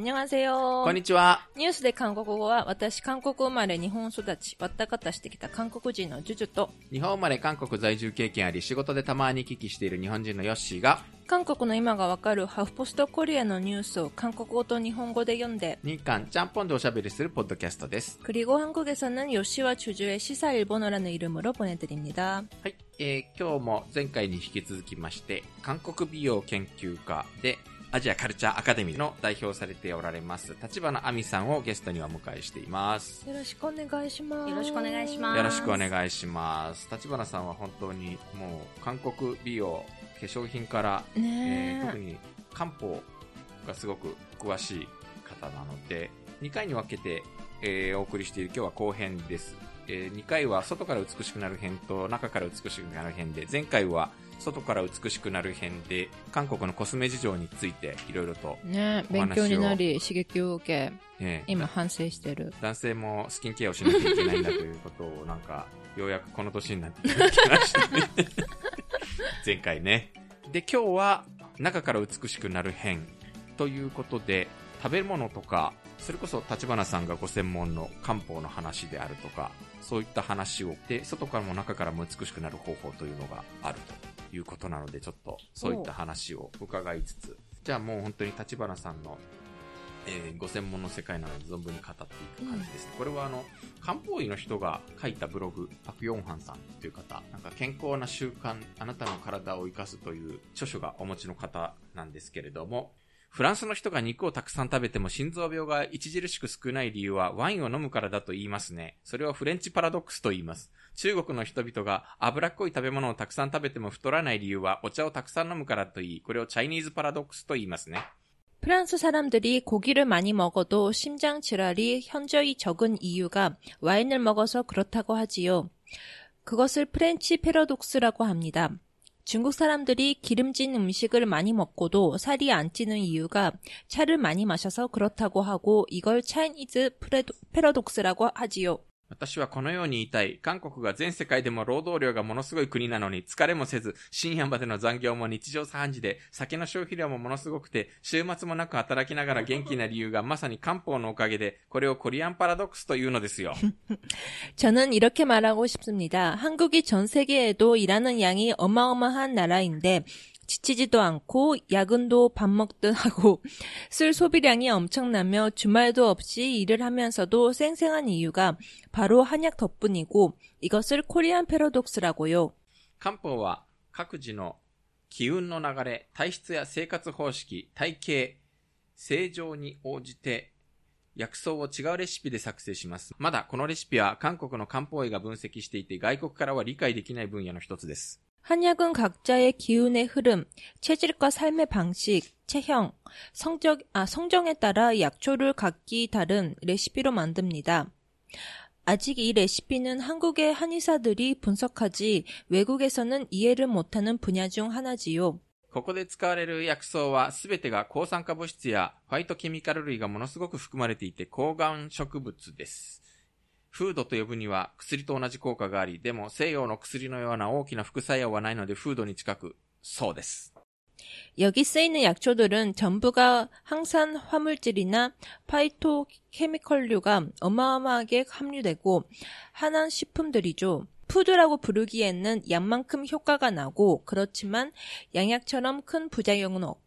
안녕하세요. こんにちは。ニュースで韓国語は私韓国生まれ日本育ちわったかたしてきた韓国人のジュジュと日本生まれ韓国在住経験あり、仕事でたまに聞きしている日本人のヨッシーが、韓国の今がわかるハフポストコリアのニュースを韓国語と日本語で読んで日韓ちゃんぽんでおしゃべりするポッドキャストです。 그리고 한국에서는 요시와 주주의 시사 일본어라는 이름으로 보내드립니다. はい。えー今日も前回に引き続きまして、韓国美容研究家で、 アジアカルチャーアカデミーの代表されておられます、立花亜美さんをゲストにはお迎えしています。よろしくお願いします。よろしくお願いしますよろしくお願いします。立花さんは本当にもう韓国美容、化粧品から、えーね特に漢方がすごく詳しい方なので、2回に分けて、えーお送りしている今日は後編です。え2回は外から美しくなる編と中から美しくなる編で、前回は外から美しくなる編で、韓国のコスメ事情についていろいろと、ね勉強になり刺激を受けえー今反省してる。男性もスキンケアをしなきゃいけないんだということを、なんか、ようやくこの年になって気がしてね。前回ね。で、今日は、中から美しくなる編ということで、食べ物とか、それこそ立花さんがご専門の漢方の話であるとか、そういった話を、で、外からも中からも美しくなる方法というのがあるということなので、ちょっとそういった話を伺いつつ、じゃあもう本当に立花さんのえーご専門の世界なので存分に語っていく感じです、ね。これはあの漢方医の人が書いたブログパク・ヨンハンさんという方なんか健康な習慣あなたの体を生かすという著書がお持ちの方なんですけれどもフランスの人が肉をたくさん食べても心臓病が著しく少ない理由はワインを飲むからだと言いますね。それをフレンチパラドックスと言います。中国の人々が脂っこい食べ物をたくさん食べても太らない理由はお茶をたくさん飲むからと言い、これをチャイニーズパラドックスと言いますね。 프랑스 사람들이 고기를 많이 먹어도 심장 질환이 현저히 적은 이유가 와인을 먹어서 그렇다고 하지요. 그것을 프렌치 패러독스라고 합니다. 중국 사람들이 기름진 음식을 많이 먹고도 살이 안 찌는 이유가 차를 많이 마셔서 그렇다고 하고 이걸 차이니즈 패러독스라고 하지요. 私はこのように言いたい。韓国が全世界でも労働量がものすごい国なのに、疲れもせず、深夜までの残業も日常茶飯事で、酒の消費量もものすごくて、週末もなく働きながら元気な理由がまさに漢方のおかげで、これをコリアンパラドックスというのですよ。 저는 이렇게 말하고 싶습니다. 한국이 전 세계에도 일하는 양이 어마어마한 나라인데 지치지도 않고 야근도 밥 먹듯 하고 술 소비량이 엄청나며 주말도 없이 일을 하면서도 쌩쌩한 이유가 바로 한약 덕분이고 이것을 코리안 패러독스라고요. 漢方は各自の気運の流れ、体質や生活方式、体型、正常に応じて薬草を違うレシピで作成します。まだこのレシピは韓国の漢方医が分析していて外国からは理解できない分野の一つです。 한약은 각자의 기운의 흐름, 체질과 삶의 방식, 체형, 성적, 아, 성정에 따라 약초를 각기 다른 레시피로 만듭니다. 아직 이 레시피는 한국의 한의사들이 분석하지 외국에서는 이해를 못하는 분야 중 하나지요. ここで使われる薬草はすべてが抗酸化物質やファイトケミカル類がものすごく含まれていて抗がん植物です。 フードと呼ぶには薬と同じ効果があり、でも西洋の薬のような大きな副作用はないのでフードに近く、そうです。 여기 쓰이는 약초들은 전부가 항산 화물질이나 파이토 케미컬류가 어마어마하게 함유되고 한한 식품들이죠. 푸드라고 부르기에는 약만큼 효과가 나고 그렇지만 양약처럼 큰 부작용은 없고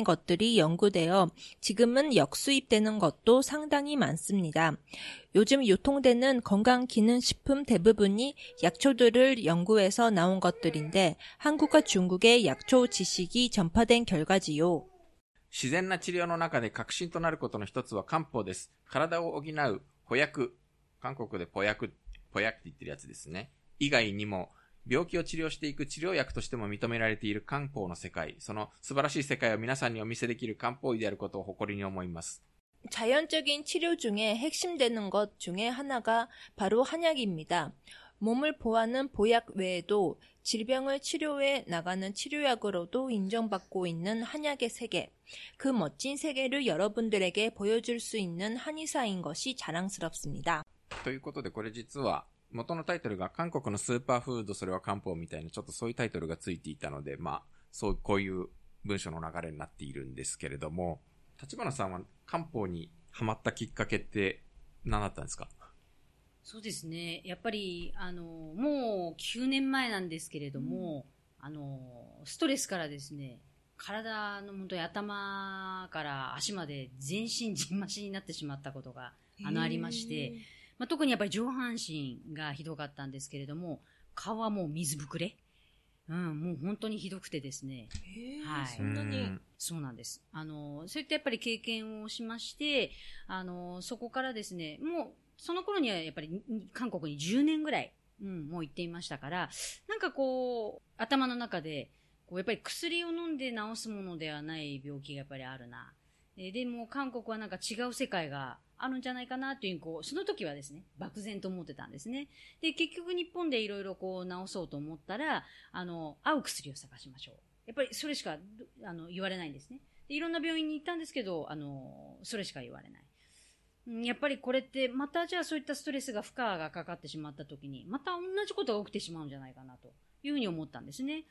것들이 연구되어 지금은 역수입되는 것도 상당히 많습니다. 요즘 유통되는 건강기능식품 대부분이 약초들을 연구해서 나온 것들인데 한국과 중국의 약초 지식이 전파된 결과지요. 自然な治療の中で革新となることの一つは漢方です。体を補う補薬。韓国で補薬、補薬って言ってるやつですね。以外にも、 病気を治療していく治療薬としても認められている漢方の世界。その素晴らしい世界を皆さんにお見せできる漢方医であることを誇りに思います。 자연적인 치료 중에 핵심되는 것 중에 하나가 바로 한약입니다. 몸을 보호하는 보약 외에도 질병을 치료해 나가는 치료약으로도 인정받고 있는 한약의 세계. 그 멋진 세계를 여러분들에게 보여줄 수 있는 한의사인 것이 자랑스럽습니다. ということで、これ実は、 元のタイトルが韓国のスーパーフード、それは漢方みたいな、ちょっとそういうタイトルがついていたので、まあ、そう、こういう文章の流れになっているんですけれども、立花さんは漢方にハマったきっかけって何だったんですか？そうですね。やっぱり、あの、もう9年前なんですけれども、あの、ストレスからですね、体の本当に頭から足まで全身じんましになってしまったことが、あの、ありまして、まあ、特にやっぱり上半身がひどかったんですけれども、顔はもう水ぶくれ。うん、もう本当にひどくてですね。はいそんなにうんそうなんです。あの、そういったやっぱり経験をしまして、あの、そこからですね、もう、その頃にはやっぱりに韓国に10年ぐらい、うん、もう行っていましたから、なんかこう、頭の中で、こうやっぱり薬を飲んで治すものではない病気がやっぱりあるな。えーでも韓国はなんか違う世界があるんじゃないかなというこう、その時はですね、漠然と思ってたんですね。で、結局日本でいろいろこう治そうと思ったら、あの、合う薬を探しましょう。やっぱりそれしかあの言われないんですねで。いろんな病院に行ったんですけど、あの、それしか言われない。やっぱりこれって、またじゃあそういったストレスが負荷がかかってしまった時に、また同じことが起きてしまうんじゃないかなというふうに思ったんですね。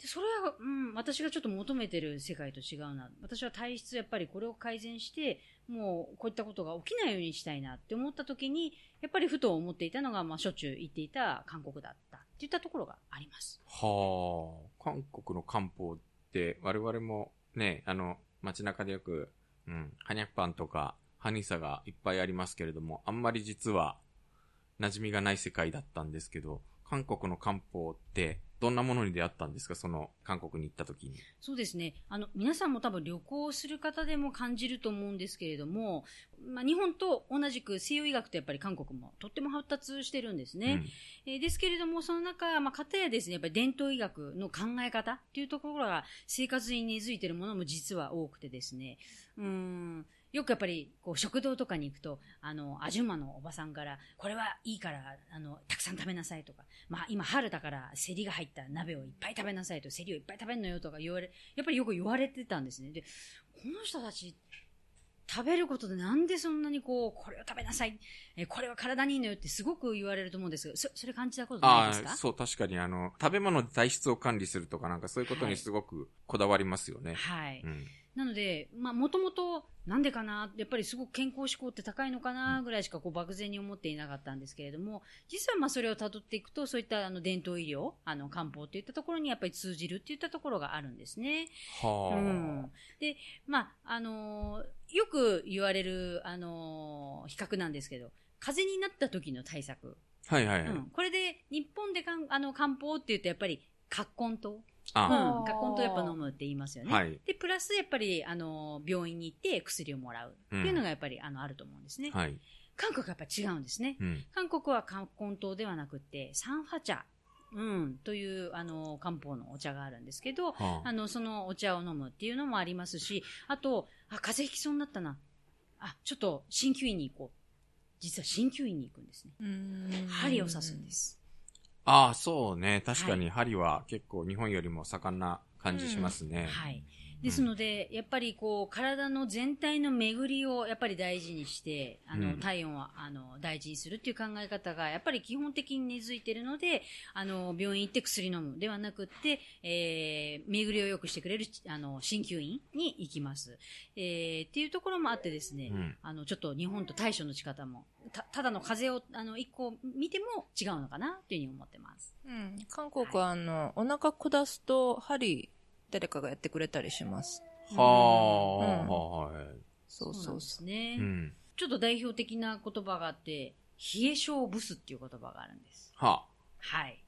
で、それは、うん、私がちょっと求めてる世界と違うな。私は体質やっぱりこれを改善して、もうこういったことが起きないようにしたいなって思った時に、やっぱりふと思っていたのが、まあしょっちゅう行っていた韓国だったっていったところがあります。はあ、韓国の漢方って、我々もね、あの、街中でよく、うん、ハニャクパンとか、ハニサがいっぱいありますけれども、あんまり実は、馴染みがない世界だったんですけど、韓国の漢方って、どんなものに出会ったんですか？その、韓国に行った時に。そうですね。あの、皆さんも多分旅行する方でも感じると思うんですけれども、まあ、日本と同じく西洋医学とやっぱり韓国もとっても発達してるんですね。えーですけれども、その中、まあ、方やですね、やっぱり伝統医学の考え方っていうところが生活に根付いてるものも実は多くてですね、うーん、よくやっぱり、こう、食堂とかに行くと、あの、アジュマのおばさんから、これはいいから、あの、たくさん食べなさいとか、まあ、今春だから、セリが入った鍋をいっぱい食べなさいと、セリをいっぱい食べるのよとか言われ、やっぱりよく言われてたんですね。で、この人たち、食べることでなんでそんなにこう、これを食べなさい、えーこれは体にいいのよってすごく言われると思うんですけど、そそれ感じたことないですか？ああ、そう、確かにあの、食べ物で体質を管理するとかなんかそういうことにすごくこだわりますよね。はい。うん。なので、まあ、もともと、なんでかな、やっぱりすごく健康志向って高いのかな、ぐらいしかこう漠然に思っていなかったんですけれども、実はまあそれを辿っていくと、そういったあの伝統医療、あの漢方っていったところにやっぱり通じるっていったところがあるんですね。はあ。うん。で、まあ、あのーよく言われる、あのー比較なんですけど、風邪になった時の対策。はいはいはい。うん。これで、日本でかんあの漢方って言うとやっぱり、葛根湯。うん。あ、葛根湯やっぱ飲むって言いますよね。はい。で、プラスやっぱり、あの、病院に行って薬をもらうっていうのがやっぱり、あの、あると思うんですね。はい。韓国はやっぱり違うんですね。うん。韓国は冠根湯ではなくて、三波茶、うん、という、あの、漢方のお茶があるんですけど、はあの、そのお茶を飲むっていうのもありますし、あと、あ、風邪ひきそうになったな。あ、ちょっと、鍼灸院に行こう。実は鍼灸院に行くんですね。針を刺すんで。す。ああ、そうね。確かに針は結構日本よりも盛んな感じしますね。はい。ですので、やっぱりこう、体の全体の巡りをやっぱり大事にして、あの、うん体温をあの大事にするっていう考え方が、やっぱり基本的に根付いているので、あの、病院行って薬飲むではなくって、えー、巡りを良くしてくれる、あの、鍼灸院に行きます。えー、っていうところもあってですね、うんあの、ちょっと日本と対処の仕方も、た、ただの風邪を、あの、一個見ても違うのかなというふうに思ってます。うん。韓国はあの、お腹下すと針、誰かがやってくれたりします。はあ、うんはい。そうそううそすね。うん。ちょっと代表的な言葉があって、冷え性ブスっていう言葉があるんです。ははい。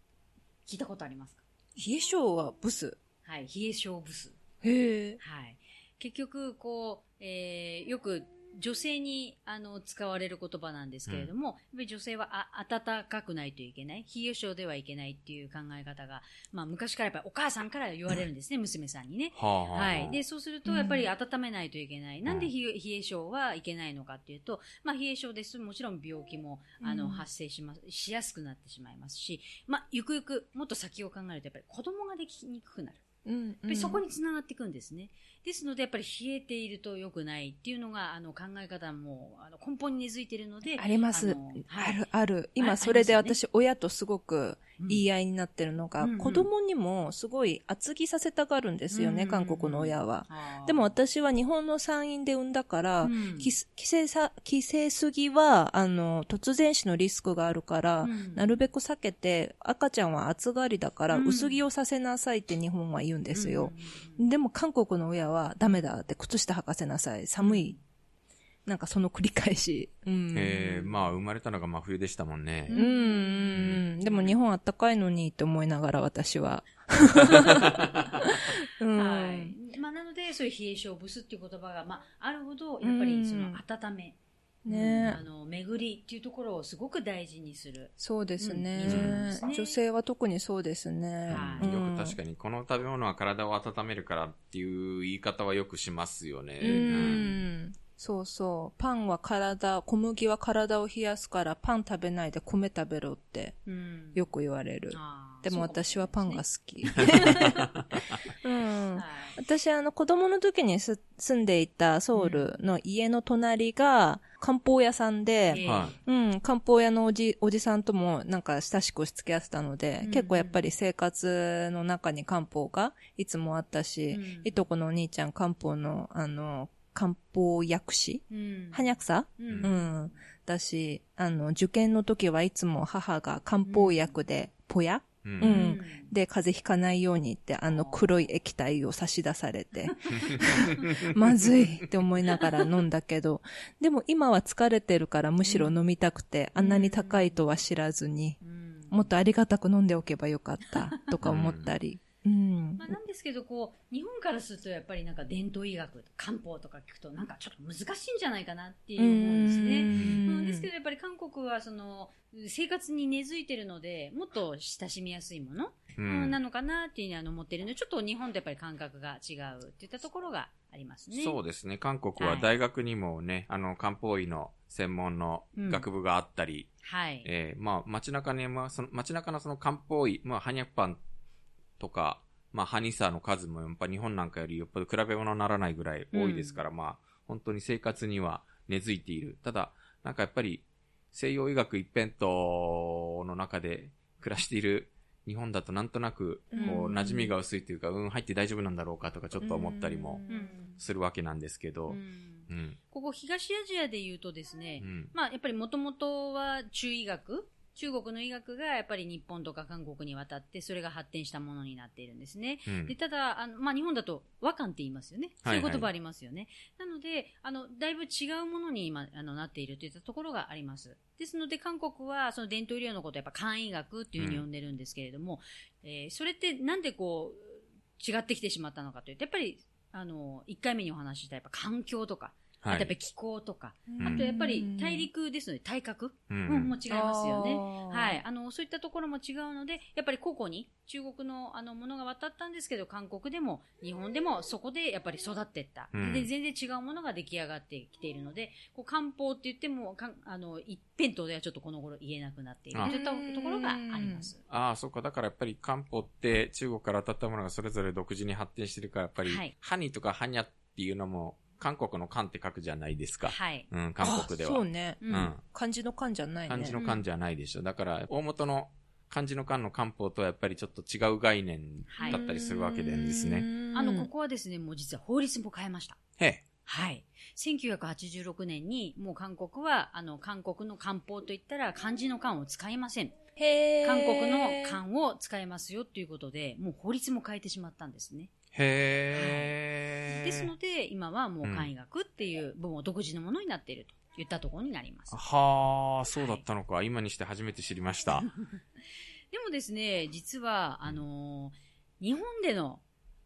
聞いたことありますか？う。冷え性はブス？はい。冷え性ブス。へえ。はい。結局、こう、えー、よく女性にあの使われる言葉なんですけれども、やっぱり女性はあ暖かくないといけない、冷え性ではいけないっていう考え方が、まあ昔からやっぱりお母さんから言われるんですね、娘さんにね。はあはあはい。で、そうすると、やっぱり温めないといけない。なんで冷え性はいけないのかっていうと、まあ、冷え性ですと、もちろん病気も、あの、うん発生します、しやすくなってしまいますし、まあ、ゆくゆく、もっと先を考えると、やっぱり子供ができにくくなる。うんやっぱりそこにつながっていくんですね。ですので、やっぱり冷えていると良くないっていうのが、あの、考え方も、あの、根本に根付いているので、あります。のある、ある。あ今、それで私、親とすごくうん言い合いになってるのが、うんうん子供にもすごい厚着させたがるんですよね、うん韓国の親は。でも私は日本の産院で産んだから、うんき規制さ、規制すぎは、あの、突然死のリスクがあるから、うんなるべく避けて、赤ちゃんは暑がりだから、うん薄着をさせなさいって日本は言うんですよ。うんうんでも韓国の親はダメだって靴下履かせなさい。寒い。なんかその繰り返し。うん。えー、まあ、生まれたのが真冬でしたもんね。うんうんうん。でも日本あったかいのにって思いながら私は。うんはい。まあ、なので、そういう冷え性ブスっていう言葉が、まあ、あるほど、やっぱりその温め、ねうんあの、巡りっていうところをすごく大事にする。そうですね,、うん女性は特にそうですね。はいよく確かに、この食べ物は体を温めるからっていう言い方はよくしますよね。に。うん。そうそう。パンは体、小麦は体を冷やすからパン食べないで米食べろってうん。よく言われる。あーでも私はパンが好き。うんそうかもしれないですね。私、あの、子供の時にす住んでいたソウルの家の隣が漢方屋さんで、はい。はうん、漢方屋のおじ、おじさんともなんか親しくしつけ合ってたので、うん。結構やっぱり生活の中に漢方がいつもあったし、うん。いとこのお兄ちゃん漢方の、あの、漢方薬師？うん。はにゃくさ？ううん。ん。だし、あの、受験の時はいつも母が漢方薬で、ぽやい。う。うん。ん。で、風邪ひかないようにって、あの黒い液体を差し出されて、まずいって思いながら飲んだけど、でも今は疲れてるからむしろ飲みたくて、あんなに高いとは知らずに、うん。もっとありがたく飲んでおけばよかったとか思ったり。うんまあ、。なんですけど、こう、日本からするとやっぱりなんか伝統医学、漢方とか聞くとなんかちょっと難しいんじゃないかなっていう思うんですね。うんですけど、やっぱり韓国はその、生活に根付いてるので、もっと親しみやすいもの、ううんんなのかなっていうふうにあの思ってるので、ちょっと日本とやっぱり感覚が違うっていったところがありますね。そうですね。韓国は大学にもね、あの、漢方医の専門の学部があったり、はい。えーまあ、街中に、まあ、その、街中のその漢方医、まあ、ハニャクパンとか、まあ、ハニサの数もやっぱ日本なんかよりよっぽど比べ物にならないぐらい多いですから、まあ、本当に生活には根付いている。ただ、なんかやっぱり、西洋医学一辺倒の中で暮らしている日本だとなんとなく、こう、うん馴染みが薄いというか、うん、入って大丈夫なんだろうかとかちょっと思ったりもうんするわけなんですけど、ううん。んここ東アジアで言うとですね、うん。まあ、やっぱりもともとは中医学、中国の医学がやっぱり日本とか韓国に渡って、それが発展したものになっているんですね。うんでただ、あのまあ、日本だと和漢って言いますよね。そういう言葉ありますよね。なので、あの、だいぶ違うものに今、あの、なっているといったところがあります。ですので、韓国は、その伝統医療のことをやっぱ漢医学っていうふうに呼んでるんですけれども、えーそれってなんでこう、違ってきてしまったのかというと、やっぱり、あの、1回目にお話ししたやっぱ環境とか、あはいとやっぱり気候とか、んあとやっぱり大陸ですので体格、ううんんも違いますよね。ねはい。あの、そういったところも違うので、やっぱり個々に中国のあのものが渡ったんですけど、韓国でも日本でもそこでやっぱり育っていった。うんで、全然違うものが出来上がってきているので、こう漢方って言っても、かんあの、一辺倒ではちょっとこの頃言えなくなっているあといったところがあります。ああ、そうか。だからやっぱり漢方って中国から当たったものがそれぞれ独自に発展してるから、やっぱり、はいハニとかハニャっていうのも、韓国の漢って書くじゃないですか。はい。うん、韓国では。そうね。ううんん。漢字の漢じゃないね。漢字の漢じゃないでしょ。だから、大元の漢字の漢の漢方とはやっぱりちょっと違う概念はいだったりするわけですね。あの、ここはですね、もう実は法律も変えました。へえ。はい。1986年に、もう韓国は、あの、韓国の漢方といったら漢字の漢を使いません。へー韓国の漢を使いますよということで、もう法律も変えてしまったんですね。へえ。ですので、今はもう漢医学っていう、もう独自のものになっているといったところになります。はあ、そうだったのか。今にして初めて知りました。でもですね、実は、あのー日本での、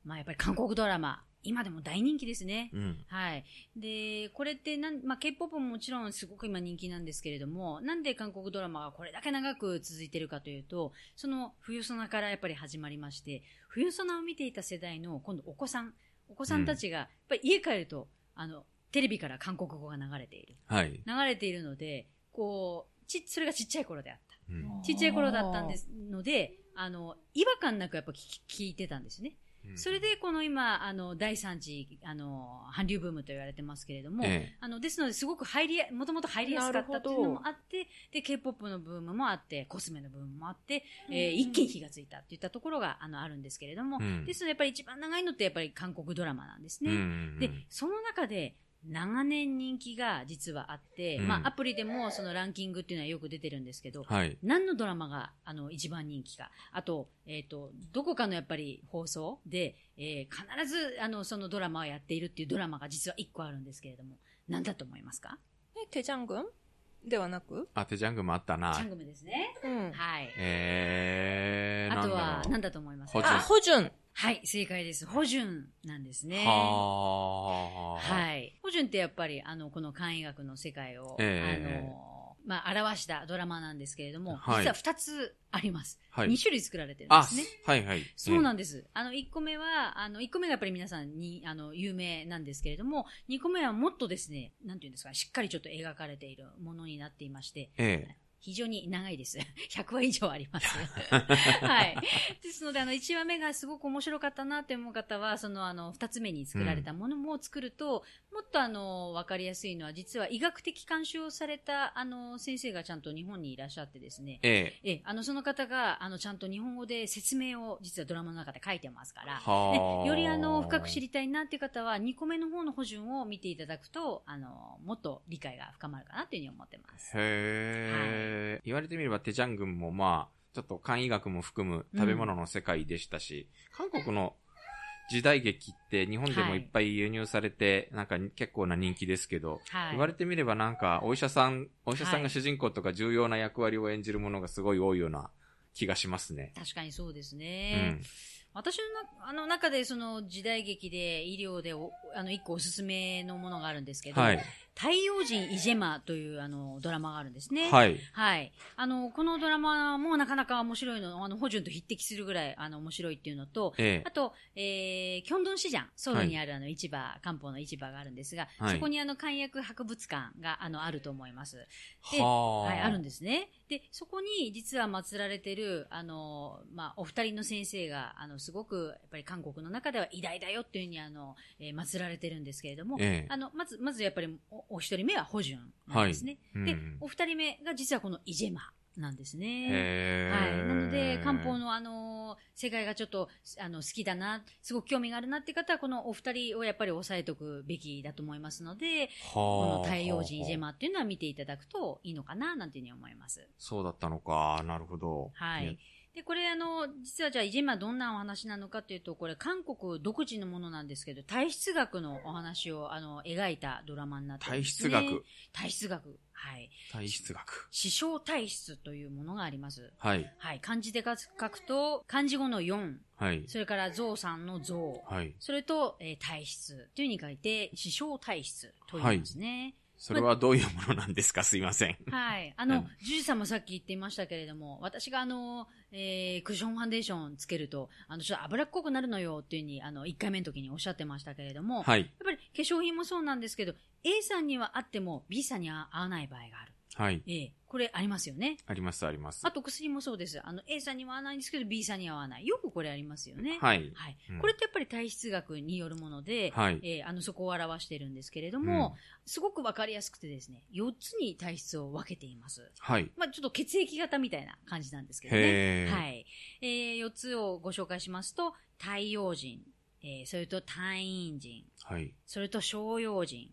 まあやっぱり韓国ドラマ、今でも大人気ですね。うん。はい。で、これってなん、まあ、K-POP ももちろんすごく今人気なんですけれども、なんで韓国ドラマがこれだけ長く続いてるかというと、その冬ソナからやっぱり始まりまして、冬ソナを見ていた世代の今度お子さん、お子さんたちが、やっぱり家帰ると、あの、テレビから韓国語が流れている。はい。流れているので、こう、ち、それがちっちゃい頃であった。うんちっちゃい頃だったんですので、あの、違和感なくやっぱ聞いてたんですね。それ、で、この今、あの、第3次、あの、韓流ブームと言われてますけれども、えあの、ですので、すごく入りや、もともと入りやすかったっていうのもあって、で、K-POP のブームもあって、コスメのブームもあって、えーうん一気に火がついたっていったところが、あの、あるんですけれども、えうん。ですので、やっぱり一番長いのって、やっぱり韓国ドラマなんですね。うん。で、その中で、長年人気が実はあって、うんまあ、アプリでもそのランキングっていうのはよく出てるんですけど、はい。何のドラマが、あの、一番人気か。あと、えっ、と、どこかのやっぱり放送で、えー必ず、あの、そのドラマをやっているっていうドラマが実は一個あるんですけれども、何だと思いますか？え、テジャン軍ではなく？あ、テジャングもあったなチャン。グムですね。うん。はい。えー、あとはなんだろ、う何だと思いますホジュンあ、かホジュン。はい、正解です。ホジュンなんですね。はあ。はい。ホジュンってやっぱり、あの、この漢医学の世界を、ええあの、まあ、表したドラマなんですけれども、はい実は二つあります。はい。二種類作られてるんであすね。、はいはい。そうなんんです。あの、1個目は、あの、1個目がやっぱり皆さんに、あの、有名なんですけれども、2個目はもっとですね、なんていうんですか、しっかりちょっと描かれているものになっていまして、ええ。非常に長いです。100話以上あります。はい。ですので、あの、1話目がすごく面白かったなって思う方は、その、あの、2つ目に作られたものも作ると、もっとあの、わかりやすいのは、実は医学的監修をされた、あの、先生がちゃんと日本にいらっしゃってですね、ええ。ええ、あの、その方が、あの、ちゃんと日本語で説明を、実はドラマの中で書いてますから、よりあの、深く知りたいなっていう方は、2個目の方の補順を見ていただくと、あの、もっと理解が深まるかなというふうに思ってます。へえ、言われてみればテジャン軍もまあ、ちょっと漢医学も含む食べ物の世界でしたし、韓国の時代劇って日本でもいっぱい輸入されて、なんか結構な人気ですけど、はい。言われてみればなんかお医者さん、お医者さんはいが主人公とか重要な役割を演じるものがすごい多いような気がしますね。確かにそうですうね。ん。私のなあの中でその時代劇で医療でおあの一個おすすめのものがあるんですけど、はい。太陽人イジェマというあのドラマがあるんですね。はい。はい。あの、このドラマもなかなか面白いの、あの、ホジュンと匹敵するぐらい、あの、面白いっていうのと、えあと、えー、キョンドン市場、ソウルにあるあの市場、漢方の市場があるんですが、はいそこにあの漢薬博物館があのあると思います。え。ではあ。はい、あるんですね。で、そこに実は祀られてる、あの、まあ、お二人の先生が、あの、すごく、やっぱり韓国の中では偉大だよっていうふうに、あの、えー祀られてるんですけれども、ええあの、まず、まずやっぱりお、お一人目はホジュンなんですね。でうん、お二人目が実はこのイジェマなんですね。へはい。え。なので、漢方のあの、世界がちょっと、あの、好きだな、すごく興味があるなって方は、このお二人をやっぱり押さえておくべきだと思いますので、このこ太陽人イジェマっていうのは見ていただくといいのかな、なんていうふうに思います。そうだったのか。なるほど。はい。で、これあの、実はじゃあ、イジェマどんなお話なのかというと、これ韓国独自のものなんですけど、体質学のお話を、あの、描いたドラマになってるん体ですね。質学。体質学。はい。体質学。視床体質というものがあります。はい。はい。漢字で書くと、漢字語の4、はい。それからゾウさんのゾウ、はい。それと、えー体質というふうに書いて、視床体質と言いますね。それはどういうものなんですか？すいません。はい。あのうん、ジュジさんもさっき言っていましたけれども、私があの、えークッションファンデーションつけると、あの、ちょっと脂っこくなるのよっていうふうに、あの、1回目の時におっしゃってましたけれども、はい。やっぱり化粧品もそうなんですけど、A さんにはあっても B さんには合わない場合がある。はい。ええこれありますよね。あります、あります。あと薬もそうです。あの、A さんには合わないんですけど、B さんには合わない。よくこれありますよね。はい。はいうんこれってやっぱり体質学によるもので、はいえーあの、そこを表しているんですけれども、すごくわかりやすくてですね、4つに体質を分けています。はい。まあ、ちょっと血液型みたいな感じなんですけどね。はい。えー、4つをご紹介しますと、太陽人、えー、それと単陰人、はい。それと小陽人、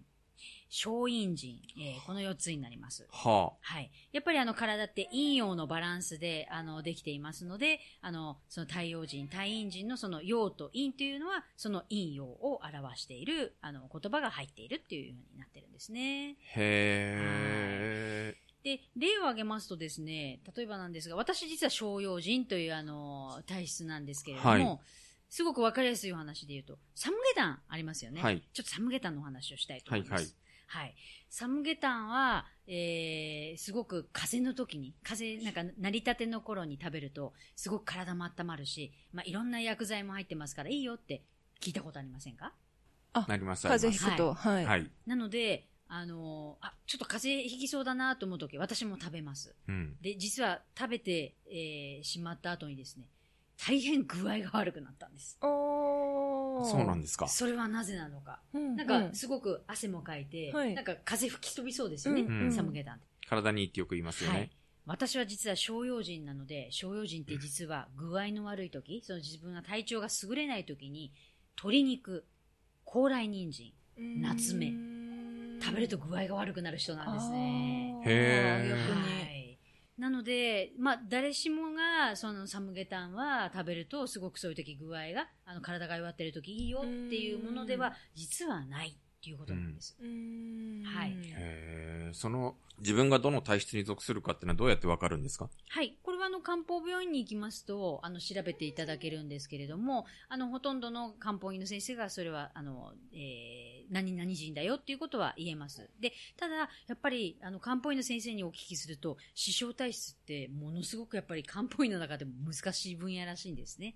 小陰人、えー、この4つになります。ははい。やっぱりあの体って陰陽のバランスであのできていますので、あの、その太陽人、太陰人のその陽と陰というのは、その陰陽を表しているあの言葉が入っているっていうふうになってるんですね。あ。へで、例を挙げますとですね、例えばなんですが、私実は小陽人というあの体質なんですけれども、はいすごくわかりやすいお話で言うと、サムゲタンありますよね。はいちょっとサムゲタンのお話をしたいと思います。はいはい。サムゲタンは、えー、すごく風邪の時に、風邪、なんか、成り立ての頃に食べると、すごく体も温まるし、まあ、いろんな薬剤も入ってますからいいよって聞いたことありませんか？なります、あります風邪ひくと、はい。はい。なので、あのーあ、ちょっと風邪ひきそうだなと思う時、私も食べます。うん。で、実は食べて、えーしまった後にですね、大変具合が悪くなったんです。おそうなんですか。それはなぜなのか。うんなんか、すごく汗もかいて、はいなんか風吹き飛びそうですよね、うんサムゲタンって。体にいいってよく言いますよはいね。。私は実は小用心なので、小用心って実は具合の悪い時、その自分が体調が優れない時に、鶏肉、高麗人参、うん夏目食べると具合が悪くなる人なんですね。へー逆に。はい。なので、まあ、誰しもが、そのサムゲタンは食べると、すごくそういう時具合が、あの、体が弱ってる時いいよっていうものでは、実はないっていうことなんです。うん。はい。その、自分がどの体質に属するかっていうのはどうやってわかるんですか？はい。これはあの、漢方病院に行きますと、あの、調べていただけるんですけれども、あの、ほとんどの漢方医の先生が、それは、あの、えー、何々人だよっていうことは言えます。で、ただ、やっぱり、あの、漢方医の先生にお聞きすると、視床体質って、ものすごくやっぱり漢方医の中でも難しい分野らしいんですね。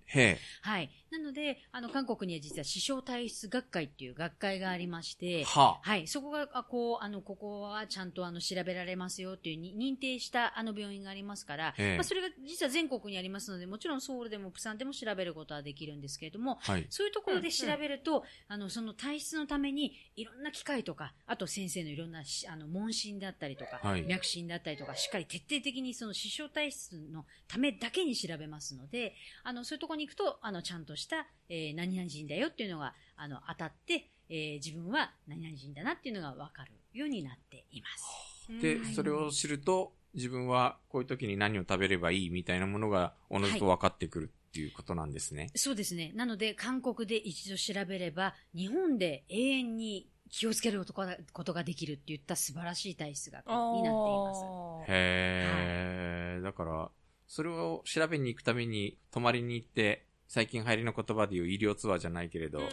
はい。なので、あの、韓国には実は視床体質学会っていう学会がありまして、はあ。はい。そこが、あこう、あの、ここはちゃんとあの、調べられますよっていうに認定したあの病院がありますから、ええまあ、それが実は全国にありますので、もちろんソウルでもプサンでも調べることはできるんですけれども、はい。そういうところで調べると、あの、その体質のために、いろんな機械とか、あと先生のいろんなし、あの、問診だったりとか、はい。脈診だったりとか、しっかり徹底的にその視床体質のためだけに調べますので、あの、そういうところに行くと、あの、ちゃんとした、えー何々人だよっていうのが、あの、当たって、えー自分は何々人だなっていうのがわかるようになっています。でうん、それを知ると、自分はこういう時に何を食べればいいみたいなものが、おのずと分かってくるっていうことなんですね。そうですね。なので、韓国で一度調べれば、日本で永遠に気をつけることがことができるっていった素晴らしい体質学になっています。へえ、だから、それを調べに行くために泊まりに行って、最近流行りの言葉で言う医療ツアーじゃないけれど、はい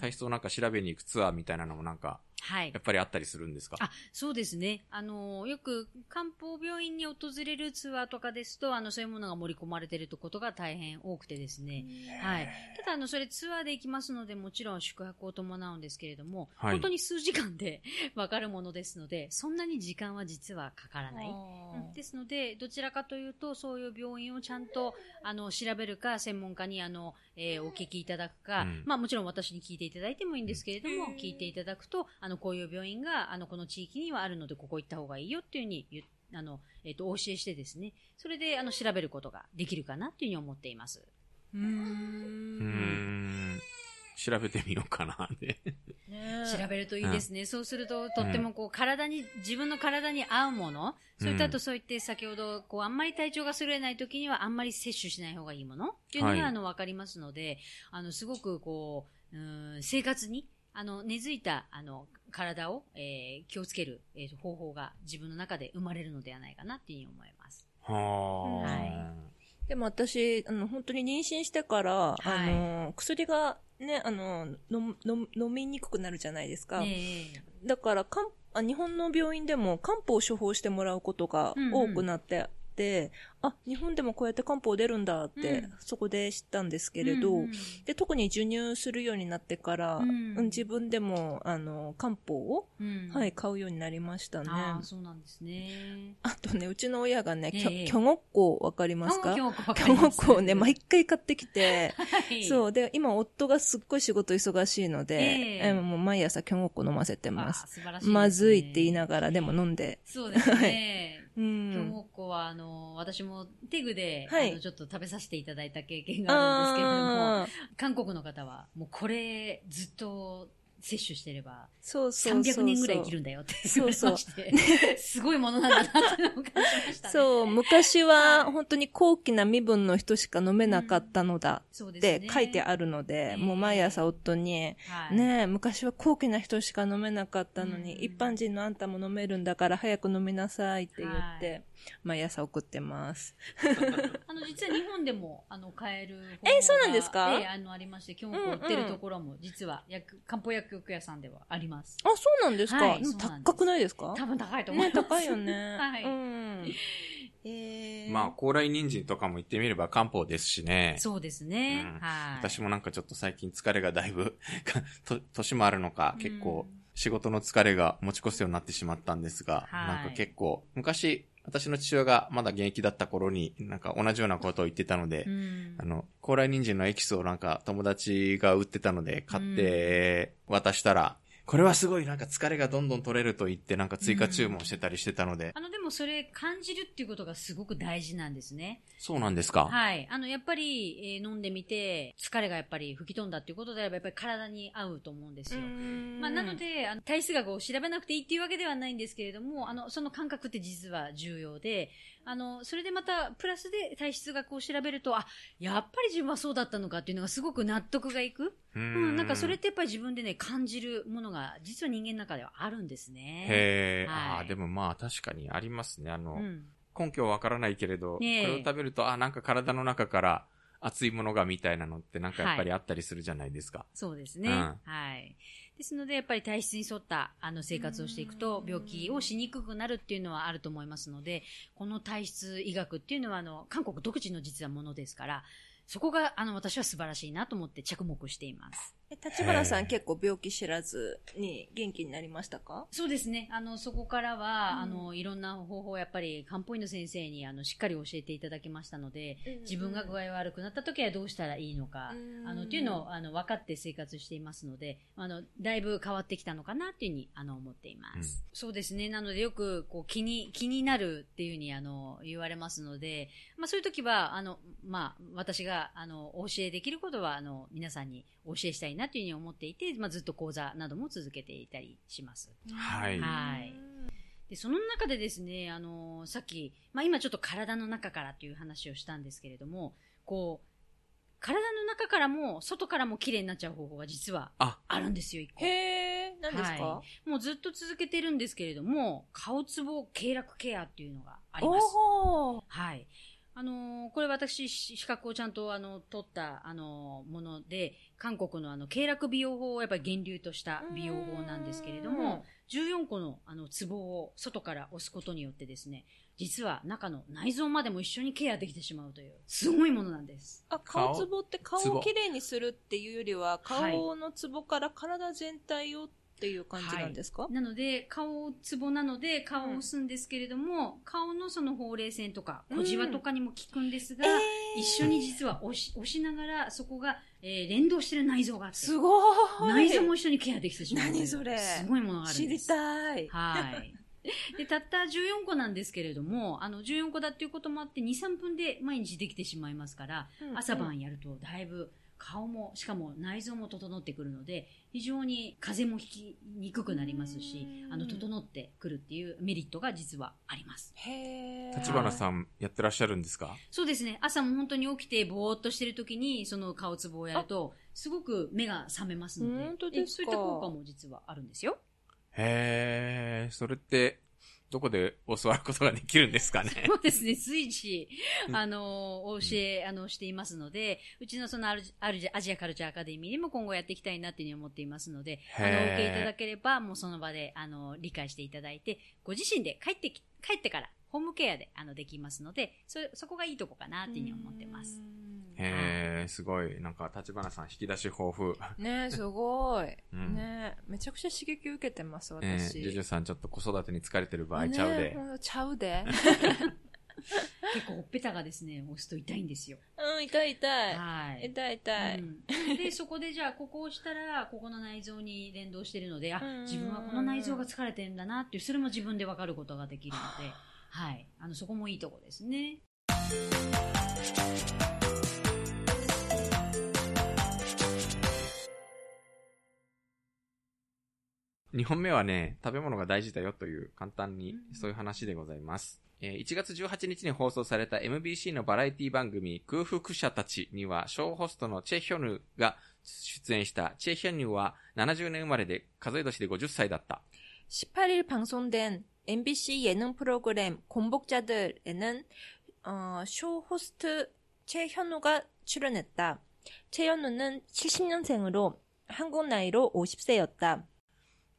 体質をなんか調べに行くツアーみたいなのもなんか、はいや。っぱりあったりするんですか？あ、そうですね。あの、よく漢方病院に訪れるツアーとかですと、あの、そういうものが盛り込まれていることが大変多くてですね。はい。ただ、あの、それツアーで行きますので、もちろん宿泊を伴うんですけれども、はい本当に数時間で わかるものですので、そんなに時間は実はかからない。うんですので、どちらかというと、そういう病院をちゃんと、あの、調べるか、専門家に、あの、えーお聞きいただくか、うんまあもちろん私に聞いていただいてもいいんですけれども、うん聞いていただくと、あの、こういう病院が、あの、この地域にはあるので、ここ行った方がいいよっていうふうに言っあの、えっ、と、お教えしてですね、それで、あの、調べることができるかなっていうふうに思っています。うーうーん。調べてみようかな、で。ね調べるといいですね。そうすると、とってもこう、体に、自分の体に合うもの、それとあとそう言って先ほど、こう、あんまり体調が優れない時にはあんまり摂取しない方がいいもの？っていうのはいが、あの、わかりますので、あの、すごくこう、うーん生活に、あの、根付いた、あの、体を、えー気をつける、えー方法が自分の中で生まれるのではないかなっていうふうに思います。はあ。はでも私、あの、本当に妊娠してから、あの、薬がね、あの、飲飲飲みにくくなるじゃないですか。だからかんあ、日本の病院でも漢方を処方してもらうことが多くなってて、あ、日本でもこうやって漢方出るんだって、うん。そこで知ったんですけれど、うんうんで、特に授乳するようになってから、うん。うん自分でも、あの、漢方を、うん。はい、買うようになりましたね。ああ、そうなんですね。あとね、うちの親がね、きょえョゴッコわかりますか？あ今日わかキョゴります。ッコをね、毎回買ってきて、はい。そう、で、今夫がすっごい仕事忙しいので、ええ。えもう毎朝キョゴッコ飲ませてます。あ。素晴らしいね。まずいって言いながらでも飲んで。そうですね。う京ん。ごっこは、あの、私もテグで、はいあの、ちょっと食べさせていただいた経験があるんですけれども、韓国の方は、もうこれ、ずっと摂取してれば、そうそうそうそう。300年ぐらい生きるんだよって。言われそうそう。すごいものなんだなって感じましたね。そう、昔ははい本当に高貴な身分の人しか飲めなかったのだ。って書いてあるので、ええ。もう毎朝夫に、はい、ねえ、昔は高貴な人しか飲めなかったのに、うん。一般人のあんたも飲めるんだから早く飲みなさいって言って、はい毎朝送ってます。あの、実は日本でも、あの、買える方法が。えそうなんですか？ええあの、ありまして、今日売ってるところも、実は、薬、漢方薬局屋さんではあります。あ、そうなんですか、はい高くないですか？多分高いと思いね、ます。高いよね。はいうん。えー、まあ、高麗人参とかも言ってみれば漢方ですしね。そうですね。うんはい。私もなんかちょっと最近疲れがだいぶ、と年もあるのか、結構仕事の疲れが持ち越すようになってしまったんですが、はいなんか結構、昔、私の父親がまだ現役だった頃に、なんか同じようなことを言ってたので、うん。あの、高麗人参のエキスをなんか友達が売ってたので、買って渡したら、これはすごいなんか疲れがどんどん取れると言ってなんか追加注文してたりしてたので、あの、でもそれ感じるっていうことがすごく大事なんですね。そうなんですか？はい。あの、やっぱり、えー飲んでみて、疲れがやっぱり吹き飛んだっていうことであれば、やっぱり体に合うと思うんですよ。まあ、なの、で、あの体質学を調べなくていいっていうわけではないんですけれども、あの、その感覚って実は重要で、あの、それでまた、プラスで体質学を調べると、あ、やっぱり自分はそうだったのかっていうのがすごく納得がいく。ううん、なんかそれってやっぱり自分でね、感じるものが、実は人間の中ではあるんですね。へえ、はいああ、でもまあ確かにありますね。あの、うん。根拠はわからないけれど、ねえこれを食べると、あ、なんか体の中から熱いものがみたいなのってなんかやっぱりあったりするじゃないですか。そうですね。うんはい。ですので、やっぱり体質に沿ったあの生活をしていくと、病気をしにくくなるっていうのはあると思いますので、この体質医学っていうのは、あの、韓国独自の実はものですから、そこが、あの、私は素晴らしいなと思って着目しています。え立花さん結構病気知らずに元気になりましたか？そうですね。あの、そこからは、うんあの、いろんな方法をやっぱり漢方医の先生に、あの、しっかり教えていただきましたので、自分が具合悪くなった時はどうしたらいいのか、うんあの、っていうのを、あの、分かって生活していますので、あの、だいぶ変わってきたのかなっていうふうに、あの、思っています。そうですね。なので、よく、こう、気に、気になるっていうふうに、あの、言われますので、まあ、そういう時は、あの、まあ、私が、あの、お教えできることは、あの、皆さんにお教えしたいなというふうに思っていて、まあ、ずっと講座なども続けていたりします。はいはいで、その中でですね、あのさっき、まあ今ちょっと体の中からという話をしたんですけれども、こう、体の中からも外からも綺麗になっちゃう方法が実はあ、あるんですよ、一個。へえ、何ですか、はもうずっと続けてるんですけれども、顔ツボ経絡ケアっていうのがあります。はい。あのーこれ私、し資格をちゃんと、あの、取った、あのーもので、韓国のあの、経絡美容法をやっぱり源流とした美容法なんですけれども、14個のあの、ツボを外から押すことによってですね、実は中の内臓までも一緒にケアできてしまうという、すごいものなんです。あ、顔ツボって顔をきれいにするっていうよりは、はい。顔のツボから体全体をっていう感じなんですか、なので、顔ツボなので顔を押すんですけれども、顔のそのほうれい線とか小じわとかにも効くんですが、一緒に実は押し押しながらそこが、えー連動してる内臓があって、すごーい内臓も一緒にケアできてしまうという。何それ？すごいものがあるん知りです。たい。はい。で、たった14個なんですけれども、あの、14個だっていうこともあって、2、3分で毎日できてしまいますから、うん朝晩やるとだいぶ顔も、しかも内臓も整ってくるので、非常に風邪もひきにくくなりますしう、んあの、整ってくるっていうメリットが実はあります。へー立花さんやってらっしゃるんですか？そうですね。朝も本当に起きてぼーっとしてる時に、その顔つぼをやると、すごく目が覚めますので、本当ですそういった効果も実はあるんですよ。へえ、それって、どこで教わることができるんですかね？そうですね、随時う、ん。あの、お教え、あの、していますので、うちのそのアルジアルジアジアカルチャーアカデミーでも今後やっていきたいなっていうふうに思っていますので、あの、お受けいただければ、もうその場で、あの、理解していただいて、ご自身で帰ってき、帰ってから、ホームケアで、あの、できますので、そ、そこがいいとこかなっていうふうに思ってます。へえ、すごい。なんか、立花さん引き出し豊富。ねえ、すごい。うんねえ、めちゃくちゃ刺激受けてます、え私。ー、ジュジュさんちょっと子育てに疲れてる場合ちゃうねでちゃうで。結構ほっぺたがですね、押すと痛いんですよ。うん、痛い痛い。はい。痛い痛い。うんで、そこでじゃあ、ここを押したら、ここの内臓に連動してるので、あうん、自分はこの内臓が疲れてるんだなっていう、それも自分でわかることができるので、はい。あの、そこもいいとこですね。2本目はね、食べ物が大事だよという簡単にそういう話でございます。えー1月18日に放送された MBC のバラエティ番組空腹者たちには、ショーホストのチェヒョヌが出演したチェヒョヌは70年生まれで数え年で50歳だった。 18일 방송된 MBC 예능 프로그램 공복자들에는 어, 쇼 호스트 최현우가 출연했다. 최현우는 70년생으로 한국 나이로 50세였다.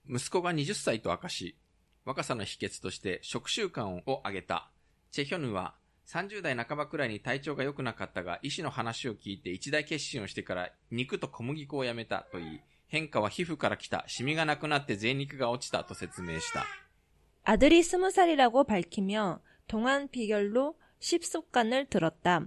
息子が20歳と明かし、若さの秘訣として食習慣を挙げた。チェヒョヌは30代半ばくらいに体調が良くなかったが、医師の話を聞いて一大決心をしてから肉と小麦粉をやめたと言い、変化は皮膚から来た、シミがなくなって贅肉が落ちたと説明した。 아들이 20살이라고 밝히며 동안 비결로 식습관을 들었다.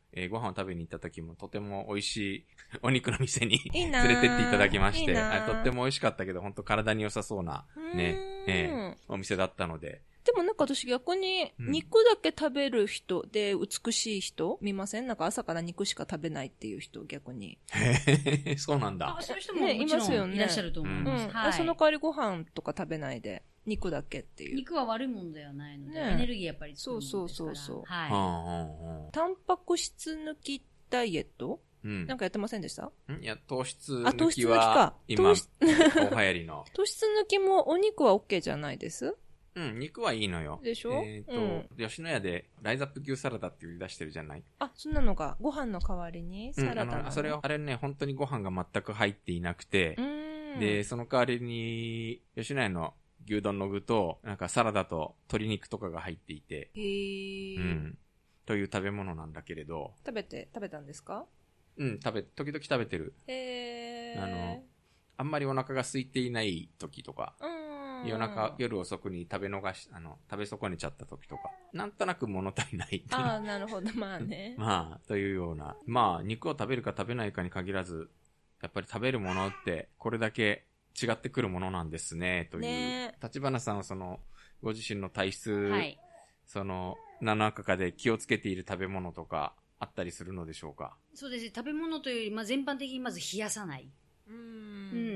えーご飯を食べに行った時もとても美味しい お肉の店にいい連なれてっていただきまして、いいとっても美味しかったけど、本当体に良さそうなね、えうん。えお店だったので、でもなんか私逆にうん。肉だけ食べる人で美しい人見ません？なんか朝から肉しか食べないっていう人逆に。へえ、そうなんだ。あ。そういう人もねもちろいますよね。んいらっしゃると思いうん。ます。はい。その代わりご飯とか食べないで肉だけっていう。肉は悪いものではないので、ね。エネルギーやっぱりそうそうそうそう。はい。はあはタンパク質抜きダイエット？あうん。なんかやってませんでした？ん？いや、糖質あ糖抜き質抜きか。は、今、糖質大流行りの。糖質抜きもお肉は OK じゃないです？うん、肉はいいのよ。でしょ？えっ、と、吉野家で、ライザップ牛サラダっていう出してるじゃない？あ、そんなのが、ご飯の代わりにサラダうん、それを、あれね、本当にご飯が全く入っていなくて。う、ーん。で、その代わりに、吉野家の牛丼の具と、なんかサラダと鶏肉とかが入っていて、へーうん。という食べ物なんだけれど、食べて、食べたんですか？うん、食べ、時々食べてる。へー。あの、あんまりお腹が空いていない時とか、うーん。夜中、夜遅くに食べ逃し、あの、食べ損ねちゃった時とか、なんとなく物足りない。ああ、なるほど、まあね。まあ、というような。まあ、肉を食べるか食べないかに限らず、やっぱり食べるものって、これだけ違ってくるものなんですね、という。ね立花さんはその、ご自身の体質、はい。その、の中で気をつけている食べ物とか、あったりするのでしょうか？そうですね。食べ物というより、まあ、全般的にまず冷やさない。う。うん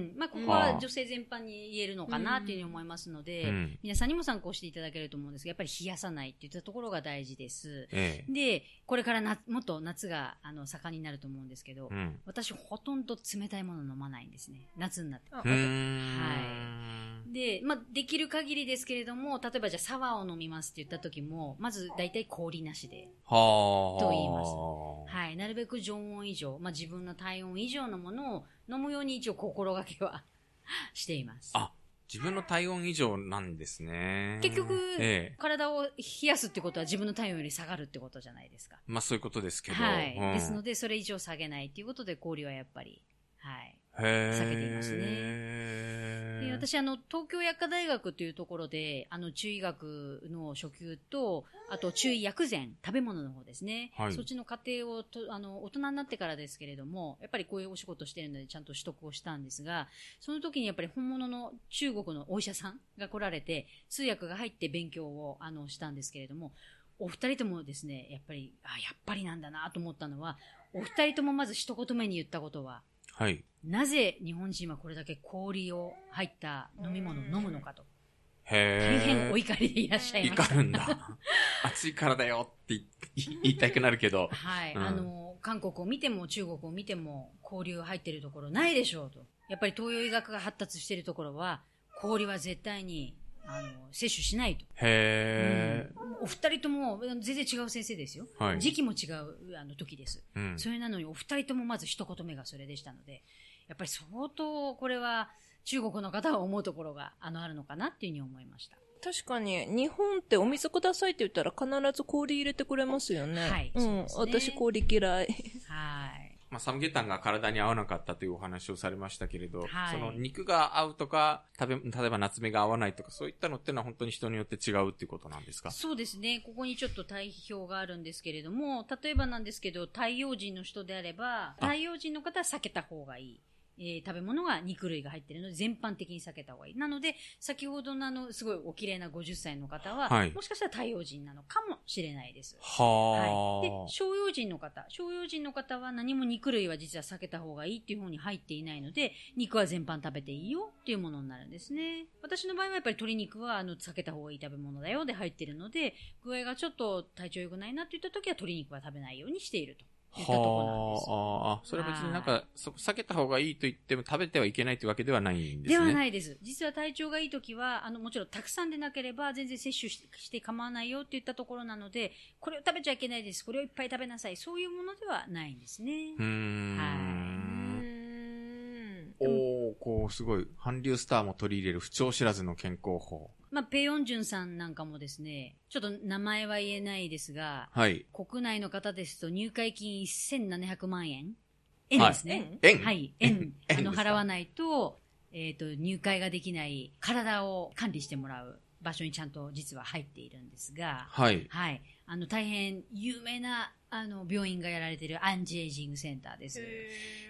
ん。まあ、ここは女性全般に言えるのかなっていうふうに思いますので、うん。皆さんにも参考していただけると思うんですが、やっぱり冷やさないっていったところが大事です。ええ。で、これからなもっと夏があの盛んになると思うんですけど、うん。私ほとんど冷たいもの飲まないんですね。夏になって。あうーん。で、まあ、できる限りですけれども、例えばじゃあサワーを飲みますって言った時も、まず大体氷なしで。はあ。と言いますはい。なるべく常温以上、まあ、自分の体温以上のものを飲むように一応心がけはしています。あ、自分の体温以上なんですね。結局ええ。体を冷やすってことは自分の体温より下がるってことじゃないですか。まあそういうことですけど。はい。うんですので、それ以上下げないっていうことで氷はやっぱり、はい。へ避けていますね。で私、あの、東京薬科大学というところで、あの、中医学の初級と、あと中医薬膳、食べ物の方ですね。はい。そっちの過程をと、あの、大人になってからですけれども、やっぱりこういうお仕事してるのでちゃんと取得をしたんですが、その時にやっぱり本物の中国のお医者さんが来られて、通訳が入って勉強を、あの、したんですけれども、お二人ともですね、やっぱり、あ、やっぱりなんだなと思ったのは、お二人ともまず一言目に言ったことは、はい。なぜ日本人はこれだけ氷を入った飲み物を飲むのかと。へえ。大変お怒りでいらっしゃいました。怒るんだ。暑いからだよって言いたくなるけど。はい、うんあの、韓国を見ても中国を見ても氷が入ってるところないでしょうと。やっぱり東洋医学が発達しているところは、氷は絶対に、あの、摂取しないと。へえ。うんお二人とも全然違う先生ですよ。はい。時期も違うあの時です。うん。それなのにお二人ともまず一言目がそれでしたので、やっぱり相当これは中国の方は思うところがあのあるのかなっていうふうに思いました。確かに、日本ってお水くださいって言ったら必ず氷入れてくれますよね。はいうう私氷嫌い。はい。まあ、サムゲタンが体に合わなかったというお話をされましたけれど、はいその肉が合うとか、食べ、例えば夏目が合わないとか、そういったのってのは本当に人によって違うっていうことなんですか？そうですね。ここにちょっと対比表があるんですけれども、例えばなんですけど、太陽人の人であれば、太陽人の方は避けた方がいい。えー食べ物が肉類が入っているので、全般的に避けた方がいい。なので、先ほどのあの、すごいお綺麗な50歳の方は、はいもしかしたら太陽人なのかもしれないです。ははい。で、小陽人の方。小陽人の方は何も肉類は実は避けた方がいいっていう方に入っていないので、肉は全般食べていいよっていうものになるんですね。私の場合はやっぱり鶏肉はあの避けた方がいい食べ物だよで入ってるので、具合がちょっと体調良くないなって言った時は鶏肉は食べないようにしていると。たところなんです。はあ、あそれは別になんか、そこ避けた方がいいと言っても食べてはいけないというわけではないんですね。ではないです。実は体調がいい時は、あの、もちろんたくさんでなければ全然摂取しして構わないよって言ったところなので、これを食べちゃいけないです。これをいっぱい食べなさい。そういうものではないんですね。うーん。はうんおー、こう、すごい、韓流スターも取り入れる不調知らずの健康法。まあ、ペヨンジュンさんなんかもですね、ちょっと名前は言えないですが、はい。国内の方ですと入会金1700万円円ですね。円？はい、円。あの、払わないと、えっ、と、入会ができない体を管理してもらう場所にちゃんと実は入っているんですが、はい。はい。あの、大変有名な、あの、病院がやられているアンチエイジングセンターです。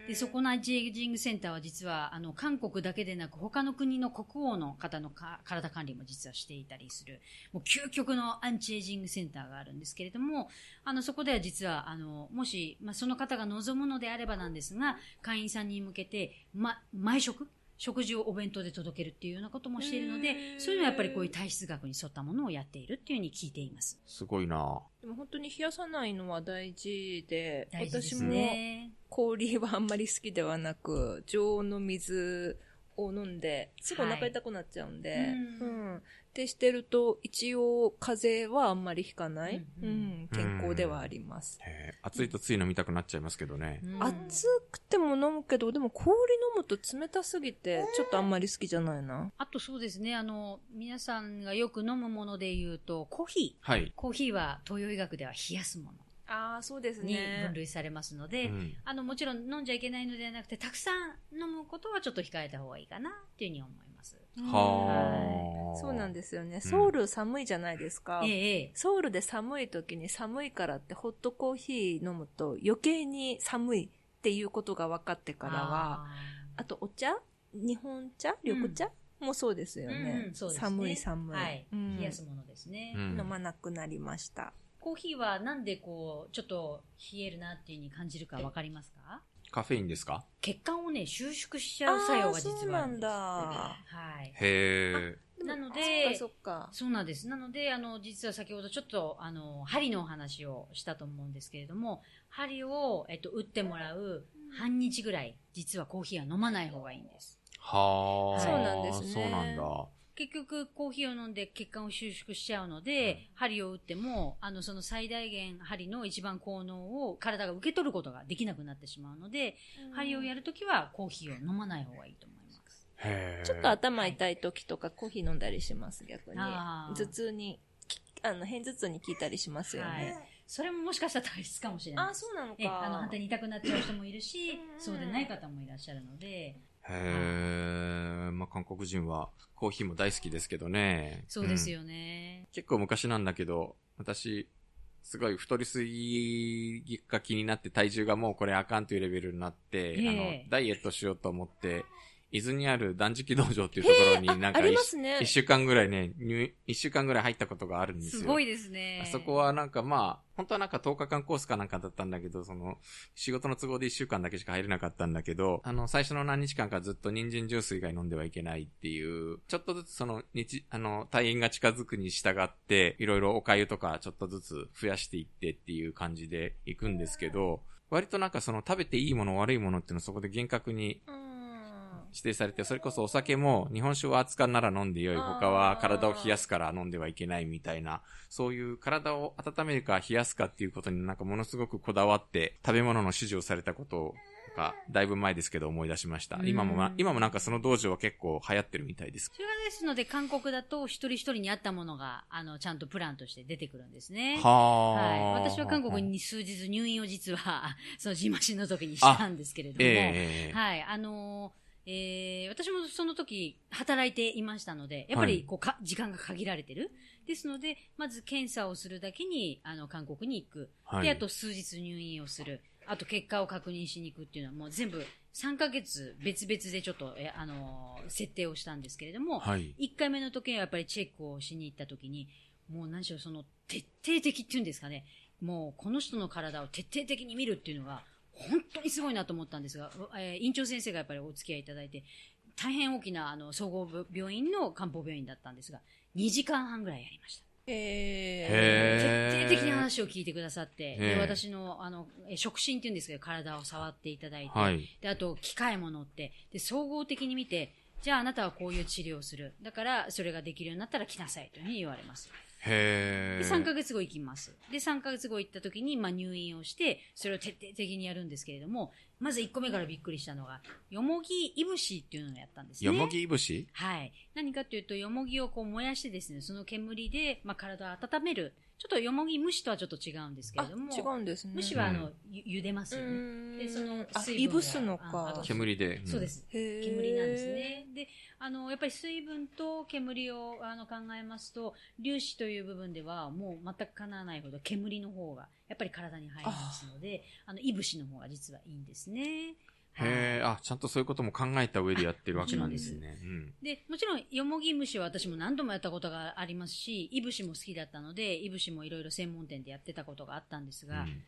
で、そこのアンチエイジングセンターは実は、あの、韓国だけでなく、他の国の国王の方のか体管理も実はしていたりする、もう究極のアンチエイジングセンターがあるんですけれども、あの、そこでは実は、あの、もし、まあ、その方が望むのであればなんですが、会員さんに向けて、ま、毎食食事をお弁当で届けるっていうようなこともしているので、そういうのはやっぱりこういう体質学に沿ったものをやっているっていうふうに聞いています。すごいなでも本当に冷やさないのは大事で、大事です私もね。氷はあんまり好きではなく、常温の水を飲んで、すぐお腹痛くなっちゃうんで、ううん。でしてると、一応風邪はあんまりひかない、ううんん、健康ではあります。暑いとつい飲みたくなっちゃいますけどね。うん暑くても飲むけど、でも氷飲むと冷たすぎて、ちょっとあんまり好きじゃないな。あとそうですね、あの、皆さんがよく飲むもので言うと、コーヒー。はい。コーヒーは東洋医学では冷やすものああ、そうですに分類されますので、うんあの、もちろん飲んじゃいけないのではなくて、たくさん飲むことはちょっと控えた方がいいかなっていうふうに思います。はあ。そうなんですよね。ソウル寒いじゃないですか。ええ、ええ。ソウルで寒い時に寒いからってホットコーヒー飲むと余計に寒いっていうことが分かってからは、あとお茶？日本茶？緑茶、もそうですよね。うんね寒い寒い。はい。うん冷やすものですね。うん飲まなくなりました。コーヒーはなんでこう、ちょっと冷えるなっていうふうに感じるかわかりますか？カフェインですか？血管をね、収縮しちゃう作用が実はあるんです。そうなんだはい。へえ。なのそっでかそっか。そうなんです。なので、あの、実は先ほどちょっと、あの、針のお話をしたと思うんですけれども、針を、えっと、打ってもらう半日ぐらい、実はコーヒーは飲まない方がいいんです。はあ。そうなんですねそうなんだ。結局、コーヒーを飲んで血管を収縮しちゃうので、針を打っても、あの、その最大限針の一番効能を体が受け取ることができなくなってしまうので、針をやるときはコーヒーを飲まない方がいいと思います。ちょっと頭痛い時とかコーヒー飲んだりします、逆に。頭痛に、きあの、偏頭痛に効いたりしますよね。それももしかしたら体質かもしれないあ、です。そうなのえあの、か反。対に痛くなっちゃう人もいるしう、んそうでない方もいらっしゃるので、へえ。まあ、韓国人はコーヒーも大好きですけどね。そうですよ。よね。結構昔なんだけど、私、すごい太りすぎが気になって体重がもうこれあかんというレベルになって、ええあの、ダイエットしようと思って、伊豆にある断食道場っていうところになんあか一ね一。週間ぐらいね、入一週間ぐらい入ったことがあるんですよ。すごいですね。あそこはなんかまあ、本当はなんか10日間コースかなんかだったんだけど、その、仕事の都合で1週間だけしか入れなかったんだけど、あの、最初の何日間かずっと人参ジュース以外飲んではいけないっていう、ちょっとずつその、日、あの、退院が近づくに従って、いろいろお粥とかちょっとずつ増やしていってっていう感じで行くんですけど、割となんかその食べていいもの悪いものっていうのをそこで厳格にうん指定されて、それこそお酒も日本酒は熱燗なら飲んでよい。他は体を冷やすから飲んではいけないみたいな、そういう体を温めるか冷やすかっていうことになんかものすごくこだわって食べ物の指示をされたことをか、だいぶ前ですけど思い出しました。うん今もま、今もなんかその道場は結構流行ってるみたいです。それがですので、韓国だと一人一人に合ったものが、あの、ちゃんとプランとして出てくるんですね。はあ、はい。私は韓国に数日入院を実は、その自慢しの時にしたんですけれども、ええはい。あのーえー私もその時働いていましたので、やっぱりこうか、時間が限られてる。ですので、まず検査をするだけに、あの、韓国に行く。はいで、あと数日入院をする。あと結果を確認しに行くっていうのはもう全部3ヶ月別々でちょっと、えあのー設定をしたんですけれども、はい。1回目の時はやっぱりチェックをしに行った時に、もう何しろその徹底的っていうんですかね、もうこの人の体を徹底的に見るっていうのが、本当にすごいなと思ったんですが、えー院長先生がやっぱりお付き合いいただいて、大変大きなあの総合病院の漢方病院だったんですが、2時間半ぐらいやりました。へへー徹底的な話を聞いてくださって、へでー私のあのえ触診っていうんですけど、体を触っていただいて、はい。で、あと、機械も乗って、で、総合的に見て、じゃああなたはこういう治療をする。だから、それができるようになったら来なさいというふうに言われます。で、へえ。3ヶ月後行きます。で、3ヶ月後行った時に、まあ入院をして、それを徹底的にやるんですけれども、まず1個目からびっくりしたのが、よもぎいぶしっていうのをやったんですね。よもぎいぶしはい。何かというと、よもぎをこう燃やしてですね、その煙で、まあ体を温める。ちょっとよもぎ蒸しとはちょっと違うんですけれども、あ、違うんですね。蒸しはあの、うんゆ茹でますよね。で、そのあ、水分がいぶすのあかあ。煙で。んそうで。す。煙なんですね。で、あの、やっぱり水分と煙をあの考えますと、粒子という部分ではもう全くかなわないほど煙の方がやっぱり体に入りますので、あの、いぶしの方が実はいいんですね。へえ、あ、ちゃんとそういうことも考えた上でやってるわけなんですね。うん。で、もちろん、よもぎ蒸しは私も何度もやったことがありますし、いぶしも好きだったので、いぶしもいろいろ専門店でやってたことがあったんですが、うん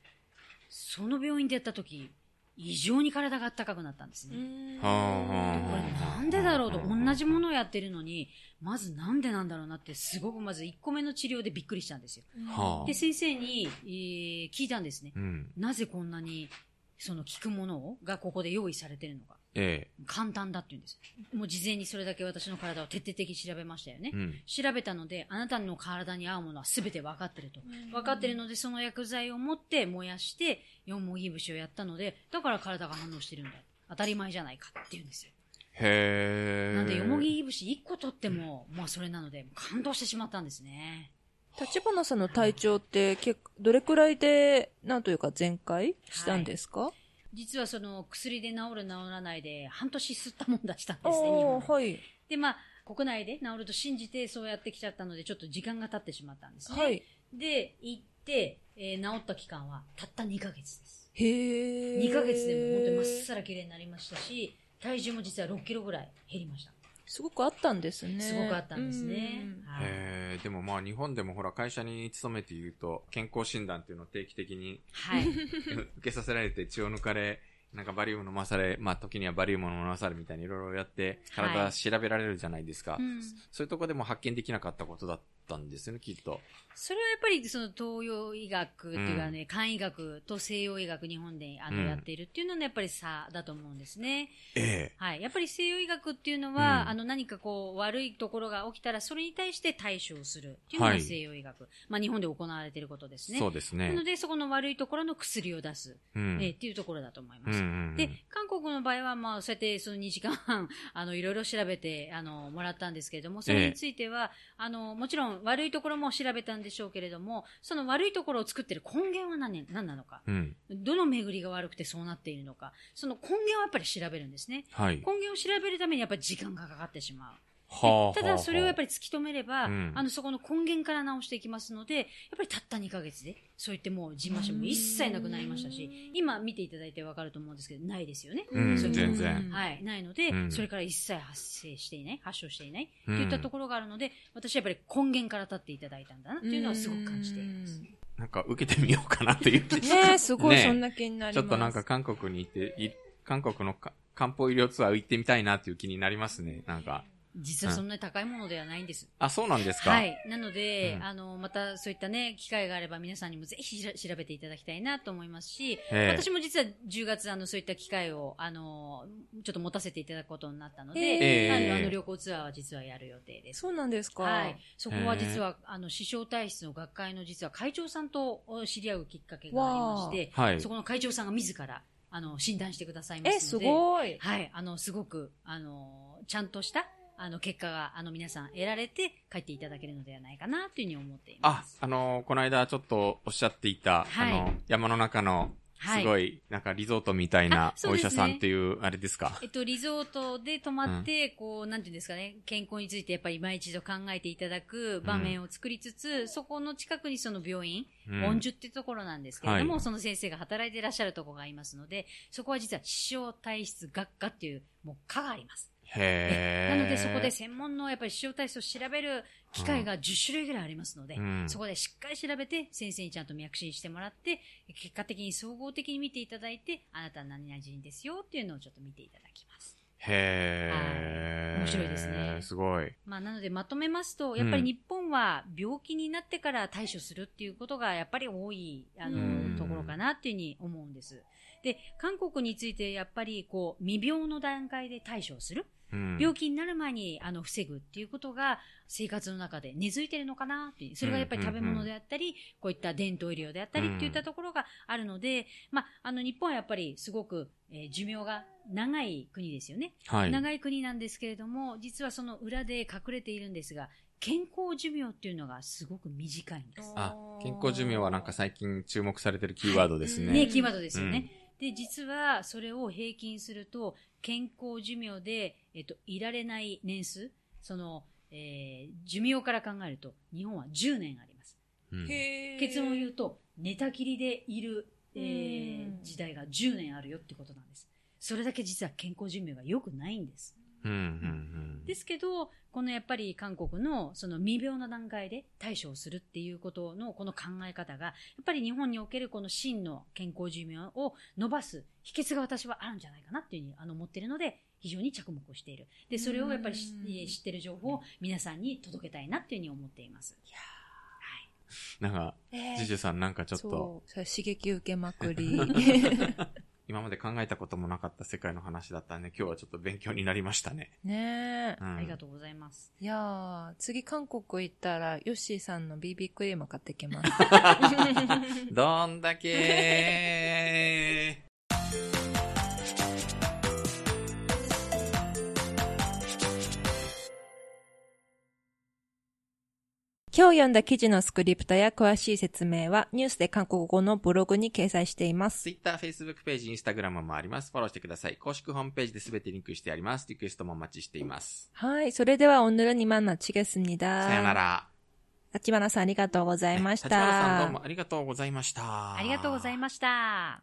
その病院でやった時、異常に体が暖かくなったんですね。はあはあこれなんでだろうと、同じものをやってるのに、まずなんでなんだろうなって、すごくまず1個目の治療でびっくりしたんですよ。はあで、先生に、えー聞いたんですね。うん。なぜこんなに、その効くものをがここで用意されてるのか。え簡単だって言うんです。もう事前にそれだけ私の体を徹底的に調べましたよねえ。。うん。調べたので、あなたの体に合うものは全て分かってると。分かってるので、その薬剤を持って燃やして、よもぎ節をやったので、だから体が反応してるんだ。当たり前じゃないかって言うんですよ。へえ。なんで、よもぎ節1個取っても、まあそれなので、感動してしまったんですね。立花さんの体調って結構、どれくらいで、なんというか全開したんですか、実はその薬で治る治らないで、半年吸ったもん出したんですね、日お本はい。で、まあ、国内で治ると信じてそうやってきちゃったので、ちょっと時間が経ってしまったんですね。はい。で、行って、えー治った期間はたった2ヶ月です。へえ。2ヶ月でも本当にまっさら綺麗になりましたし、体重も実は6キロぐらい減りました。すごくあったんですね。すごくあったんですねうん。はいへえ、でもまあ日本でもほら会社に勤めていると健康診断っていうのを定期的にはい。受けさせられて血を抜かれ、なんかバリウム飲まされ、まあ時にはバリウム飲まされみたいにいろいろやってはい体調べられるじゃないですか。うんそういうとこでも発見できなかったことだったんですよね、きっと。それはやっぱりその東洋医学っていうかね、漢医学と西洋医学日本であのうんやっているっていうのはやっぱり差だと思うんですね。ええ。はい。やっぱり西洋医学っていうのは、うんあの何かこう悪いところが起きたらそれに対して対処をするっていうのがはい西洋医学。まあ日本で行われていることですね。そうですねなの。でそこの悪いところの薬を出す、うん。えーっていうところだと思います。うんうんうんで、韓国の場合は、まあ、そうやって、その2時間半、あの、いろいろ調べて、あの、もらったんですけれども、それについては、あの、もちろん悪いところも調べたんでしょうけれども、その悪いところを作ってる根源は何、何なのか。うん。どの巡りが悪くてそうなっているのか。その根源をやっぱり調べるんですね。はい。根源を調べるためにやっぱり時間がかかってしまう。はただそれをやっぱり、り突き止めれば、うんあのそこの根源から直していきますので、やっぱりたった2ヶ月で、そう言ってもうジンマシンも一切なくなりましたし、今見ていただいてわかると思うんですけど、ないですよね。うんそういう全然はい、ないので、うんそれから一切発生していない、発症していない、うんといったところがあるので、私はやっぱり根源から立っていただいたんだなっていうのはすごく感じています。なんか受けてみようかなという気ねえ、すごい、そんな気になります。ちょっとなんか韓国に行って、い韓国のか漢方医療ツアー行ってみたいなっていう気になりますね。なんか。実はそんなに高いものではないんです。あ、そうなんですかはい。なので、うんあの、またそういったね、機会があれば皆さんにもぜひしら調べていただきたいなと思いますし、ええ私も実は10月、あの、そういった機会を、あの、ちょっと持たせていただくことになったので、ええあのあの旅行ツアーは実はやる予定です。そうなんですか。はい。そこは実は、あの、師匠体質の学会の実は会長さんとお知り合うきっかけがありまして、はいそこの会長さんが自ら、あの、診断してくださいますので。え、すごい。はい。あの、すごく、あの、ちゃんとした、あの、結果が、あの、皆さん得られて帰っていただけるのではないかな、というふうに思っていまあす。、あの、この間ちょっとおっしゃっていた、はい。あの、山の中の、はいすごい、なんかリゾートみたいなお医者さんっていう、あれですか？えっと、リゾートで泊まって、こう、なんていうんですかね、健康についてやっぱり今一度考えていただく場面を作りつつ、そこの近くにその病院、うん。恩樹っていうところなんですけれども、はい。その先生が働いていらっしゃるところがありますので、そこは実は気象体質学科っていう、もう科があります。なのでそこで専門のやっぱり気象体質を調べる機会が10種類ぐらいありますので、うんそこでしっかり調べて先生にちゃんと脈診してもらって、結果的に総合的に見ていただいて、あなたは何々人ですよっていうのをちょっと見ていただきます。へー。はい面白いですねすごい。まあ、なのでまとめますと、やっぱり日本は病気になってから対処するっていうことがやっぱり多い、あうんの、ところかなっていうふうに思うんです。で、韓国についてやっぱりこう、未病の段階で対処する。うん病気になる前にあの防ぐっていうことが生活の中で根付いてるのかなっていう、それがやっぱり食べ物であったり、こういった伝統医療であったりっていったところがあるので、まあ、あの日本はやっぱりすごく、えー寿命が長い国ですよね。はい。長い国なんですけれども、実はその裏で隠れているんですが、健康寿命っていうのがすごく短いんです。あ、健康寿命はなんか最近注目されてるキーワードですね。ね、キーワードですよね。で、実はそれを平均すると、健康寿命で、えっと、いられない年数、その、えー寿命から考えると、日本は10年あります。うん結論を言うと、寝たきりでいる、えーうん時代が10年あるよってことなんです。それだけ実は健康寿命が良くないんです。うんうんうんですけど、このやっぱり韓国のその未病の段階で対処をするっていうことのこの考え方が、やっぱり日本におけるこの真の健康寿命を伸ばす秘訣が私はあるんじゃないかなっていうふうにあの思っているので、非常に着目をしている。で、それをやっぱり知ってる情報を皆さんに届けたいなっていうふうに思っています。なんか、えージュジュさんなんかちょっと、そう、それ刺激受けまくり。今まで考えたこともなかった世界の話だったんで、今日はちょっと勉強になりましたね。ねえう。んありがとうございます。いやー、次韓国行ったら、ヨッシーさんの BB クリーム買ってきます。どんだけ今日読んだ記事のスクリプトや詳しい説明はニュースで韓国語のブログに掲載しています。 Twitter、Facebook ページ、Instagram もあります。フォローしてください。公式ホームページで全てリンクしてあります。リクエストもお待ちしています。 はい、それでは오늘은 이만 마치겠습니다. さよなら。立花さんありがとうございまし立花さんどうたも。ありがとうございました。ありがとうございました。